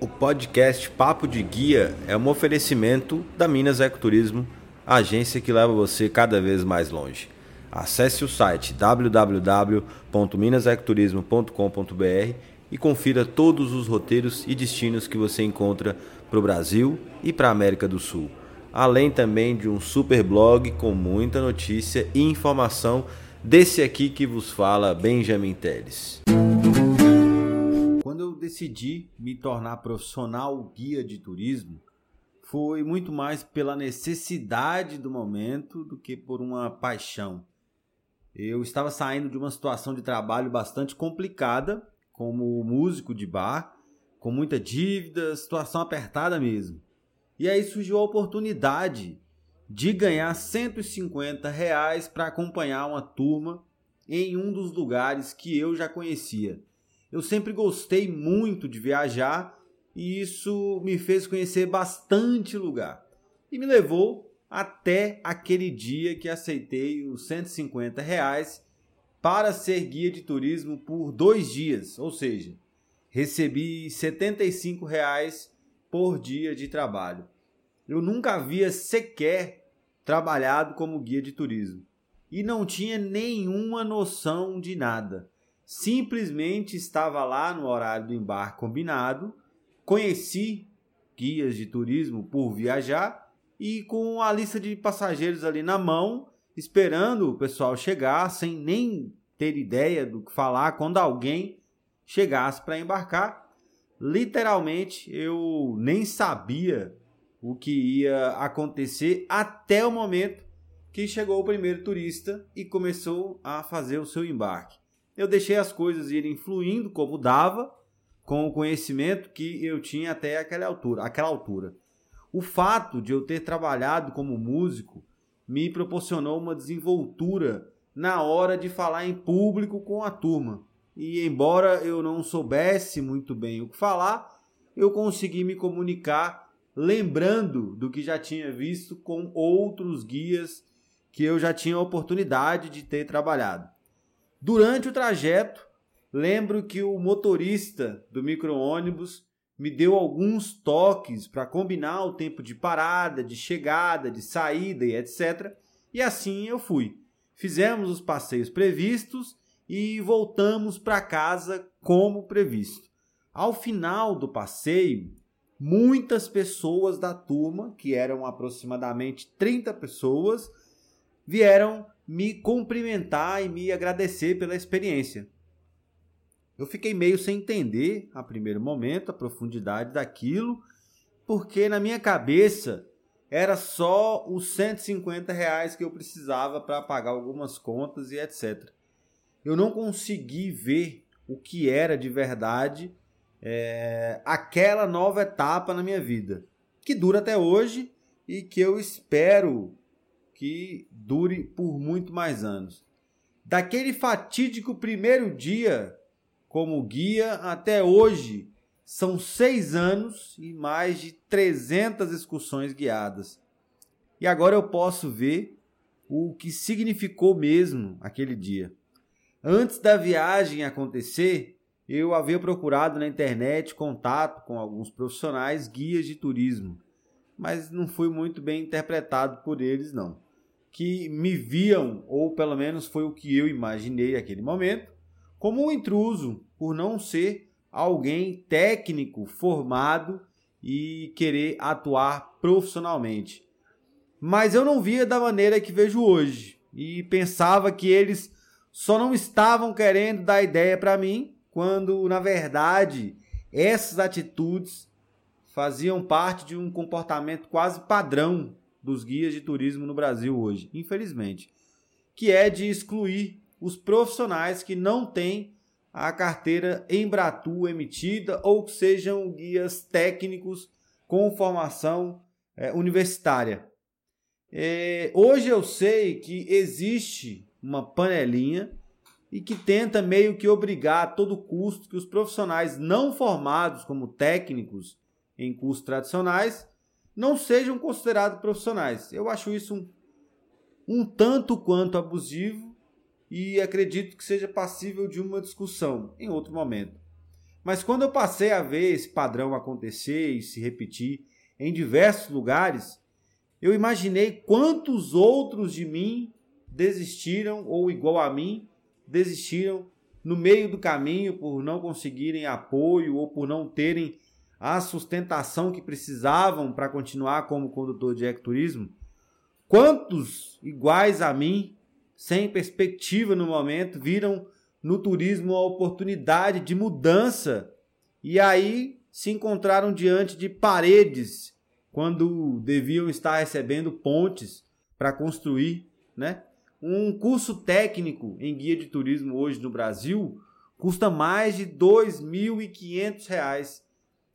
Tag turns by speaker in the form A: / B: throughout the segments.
A: O podcast Papo de Guia é um oferecimento da Minas Ecoturismo, agência que leva você cada vez mais longe. Acesse o site www.minasecoturismo.com.br e confira todos os roteiros e destinos que você encontra para o Brasil e para a América do Sul. Além também de um super blog com muita notícia e informação desse aqui que vos fala Benjamin Teles decidi me tornar profissional guia de turismo foi muito mais pela necessidade do momento do que por uma paixão. Eu estava saindo de uma situação de trabalho bastante complicada, como músico de bar, com muita dívida, situação apertada mesmo. E aí surgiu a oportunidade de ganhar 150 reais para acompanhar uma turma em um dos lugares que eu já conhecia. Eu sempre gostei muito de viajar e isso me fez conhecer bastante lugar. E me levou até aquele dia que aceitei os 150 reais para ser guia de turismo por dois dias, ou seja, recebi 75 reais por dia de trabalho. Eu nunca havia sequer trabalhado como guia de turismo e não tinha nenhuma noção de nada simplesmente estava lá no horário do embarque combinado, conheci guias de turismo por viajar e com a lista de passageiros ali na mão, esperando o pessoal chegar sem nem ter ideia do que falar quando alguém chegasse para embarcar. Literalmente, eu nem sabia o que ia acontecer até o momento que chegou o primeiro turista e começou a fazer o seu embarque eu deixei as coisas irem fluindo como dava, com o conhecimento que eu tinha até aquela altura, aquela altura. O fato de eu ter trabalhado como músico me proporcionou uma desenvoltura na hora de falar em público com a turma. E embora eu não soubesse muito bem o que falar, eu consegui me comunicar lembrando do que já tinha visto com outros guias que eu já tinha a oportunidade de ter trabalhado. Durante o trajeto, lembro que o motorista do micro-ônibus me deu alguns toques para combinar o tempo de parada, de chegada, de saída e etc. E assim eu fui. Fizemos os passeios previstos e voltamos para casa como previsto. Ao final do passeio, muitas pessoas da turma, que eram aproximadamente 30 pessoas, vieram me cumprimentar e me agradecer pela experiência. Eu fiquei meio sem entender, a primeiro momento, a profundidade daquilo, porque na minha cabeça era só os 150 reais que eu precisava para pagar algumas contas e etc. Eu não consegui ver o que era de verdade é, aquela nova etapa na minha vida, que dura até hoje e que eu espero que dure por muito mais anos. Daquele fatídico primeiro dia como guia até hoje, são seis anos e mais de 300 excursões guiadas. E agora eu posso ver o que significou mesmo aquele dia. Antes da viagem acontecer, eu havia procurado na internet contato com alguns profissionais guias de turismo, mas não fui muito bem interpretado por eles não que me viam, ou pelo menos foi o que eu imaginei naquele momento, como um intruso, por não ser alguém técnico, formado e querer atuar profissionalmente. Mas eu não via da maneira que vejo hoje e pensava que eles só não estavam querendo dar ideia para mim, quando na verdade essas atitudes faziam parte de um comportamento quase padrão dos guias de turismo no Brasil hoje, infelizmente, que é de excluir os profissionais que não têm a carteira Embratu emitida ou que sejam guias técnicos com formação é, universitária. É, hoje eu sei que existe uma panelinha e que tenta meio que obrigar a todo custo que os profissionais não formados como técnicos em cursos tradicionais não sejam considerados profissionais. Eu acho isso um, um tanto quanto abusivo e acredito que seja passível de uma discussão em outro momento. Mas quando eu passei a ver esse padrão acontecer e se repetir em diversos lugares, eu imaginei quantos outros de mim desistiram ou igual a mim desistiram no meio do caminho por não conseguirem apoio ou por não terem a sustentação que precisavam para continuar como condutor de ecoturismo? Quantos iguais a mim, sem perspectiva no momento, viram no turismo a oportunidade de mudança e aí se encontraram diante de paredes quando deviam estar recebendo pontes para construir, né? Um curso técnico em guia de turismo hoje no Brasil custa mais de R$ 2.500.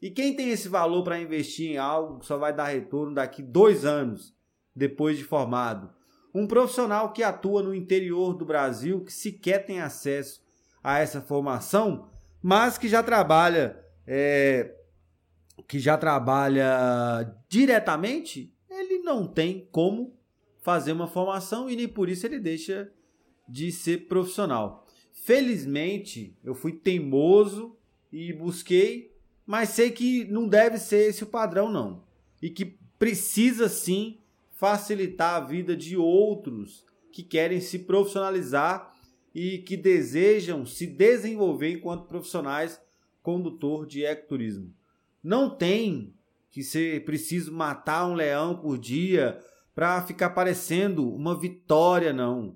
A: E quem tem esse valor para investir em algo que só vai dar retorno daqui dois anos depois de formado? Um profissional que atua no interior do Brasil, que sequer tem acesso a essa formação, mas que já trabalha, é, que já trabalha diretamente, ele não tem como fazer uma formação e nem por isso ele deixa de ser profissional. Felizmente, eu fui teimoso e busquei, mas sei que não deve ser esse o padrão não. E que precisa sim facilitar a vida de outros que querem se profissionalizar e que desejam se desenvolver enquanto profissionais condutor de ecoturismo. Não tem que ser preciso matar um leão por dia para ficar parecendo uma vitória, não.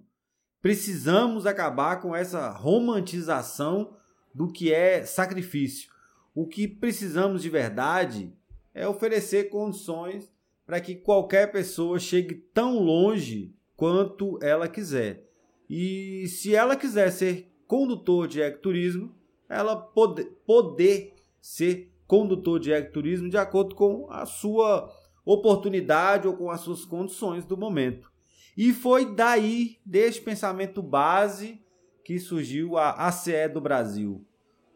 A: Precisamos acabar com essa romantização do que é sacrifício. O que precisamos de verdade é oferecer condições para que qualquer pessoa chegue tão longe quanto ela quiser. E se ela quiser ser condutor de ecoturismo, ela pode, poder ser condutor de ecoturismo de acordo com a sua oportunidade ou com as suas condições do momento. E foi daí, deste pensamento base, que surgiu a ACE do Brasil,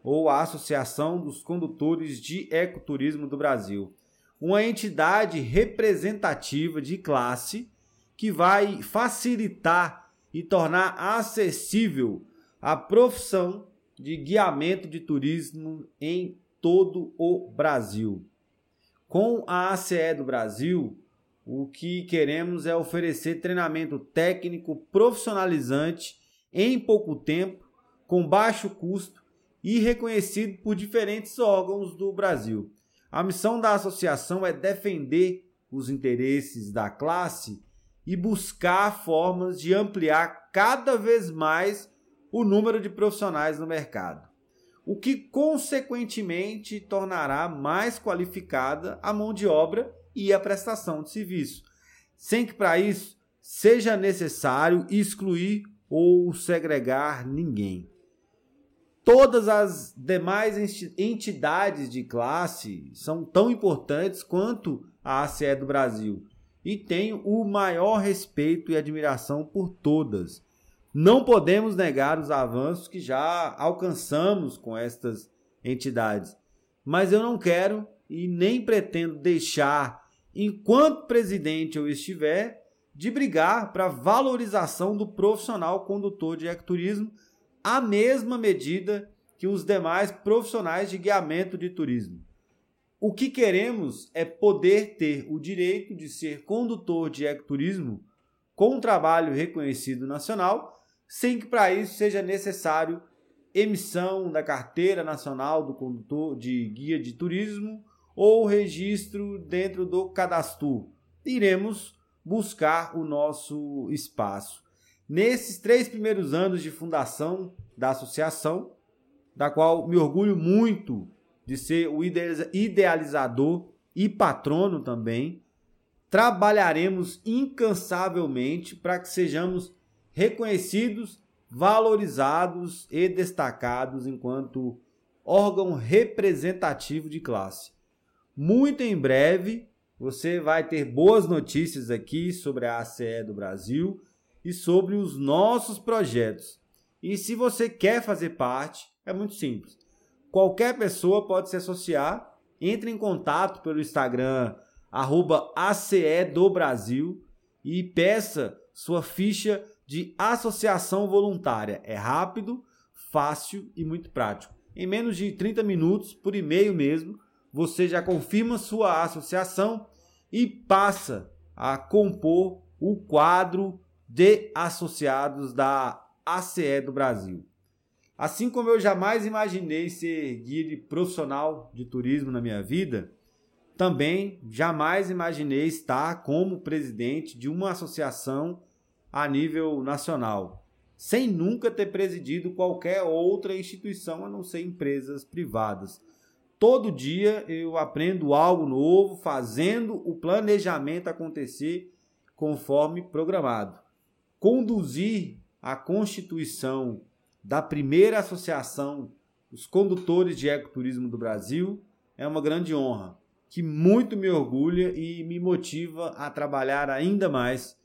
A: ou a Associação dos Condutores de Ecoturismo do Brasil, uma entidade representativa de classe que vai facilitar e tornar acessível a profissão de guiamento de turismo em todo o Brasil. Com a ACE do Brasil, o que queremos é oferecer treinamento técnico profissionalizante em pouco tempo, com baixo custo e reconhecido por diferentes órgãos do Brasil. A missão da associação é defender os interesses da classe e buscar formas de ampliar cada vez mais o número de profissionais no mercado o que consequentemente tornará mais qualificada a mão de obra e a prestação de serviço, sem que para isso seja necessário excluir ou segregar ninguém. Todas as demais entidades de classe são tão importantes quanto a ACE do Brasil. E tenho o maior respeito e admiração por todas. Não podemos negar os avanços que já alcançamos com estas entidades, mas eu não quero e nem pretendo deixar, enquanto presidente eu estiver, de brigar para valorização do profissional condutor de ecoturismo à mesma medida que os demais profissionais de guiamento de turismo. O que queremos é poder ter o direito de ser condutor de ecoturismo com um trabalho reconhecido nacional sem que para isso seja necessário emissão da carteira nacional do condutor de guia de turismo ou registro dentro do cadastro. Iremos buscar o nosso espaço. Nesses três primeiros anos de fundação da associação, da qual me orgulho muito de ser o idealizador e patrono também, trabalharemos incansavelmente para que sejamos reconhecidos, valorizados e destacados enquanto órgão representativo de classe. Muito em breve você vai ter boas notícias aqui sobre a ACE do Brasil e sobre os nossos projetos. E se você quer fazer parte, é muito simples. Qualquer pessoa pode se associar. Entre em contato pelo Instagram arroba ACE do Brasil e peça sua ficha de associação voluntária. É rápido, fácil e muito prático. Em menos de 30 minutos, por e-mail mesmo, você já confirma sua associação e passa a compor o quadro de associados da ACE do Brasil. Assim como eu jamais imaginei ser guia profissional de turismo na minha vida, também jamais imaginei estar como presidente de uma associação a nível nacional, sem nunca ter presidido qualquer outra instituição a não ser empresas privadas. Todo dia eu aprendo algo novo, fazendo o planejamento acontecer conforme programado. Conduzir a constituição da primeira associação dos condutores de ecoturismo do Brasil é uma grande honra, que muito me orgulha e me motiva a trabalhar ainda mais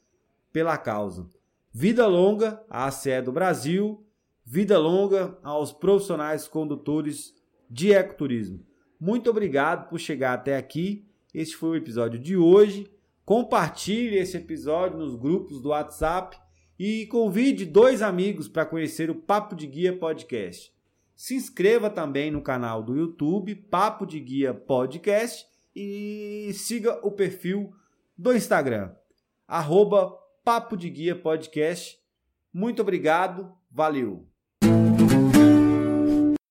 A: pela causa. Vida longa à ACE do Brasil, vida longa aos profissionais condutores de ecoturismo. Muito obrigado por chegar até aqui. Este foi o episódio de hoje. Compartilhe esse episódio nos grupos do WhatsApp e convide dois amigos para conhecer o Papo de Guia Podcast. Se inscreva também no canal do YouTube Papo de Guia Podcast e siga o perfil do Instagram, arroba Papo de Guia Podcast. Muito obrigado, valeu!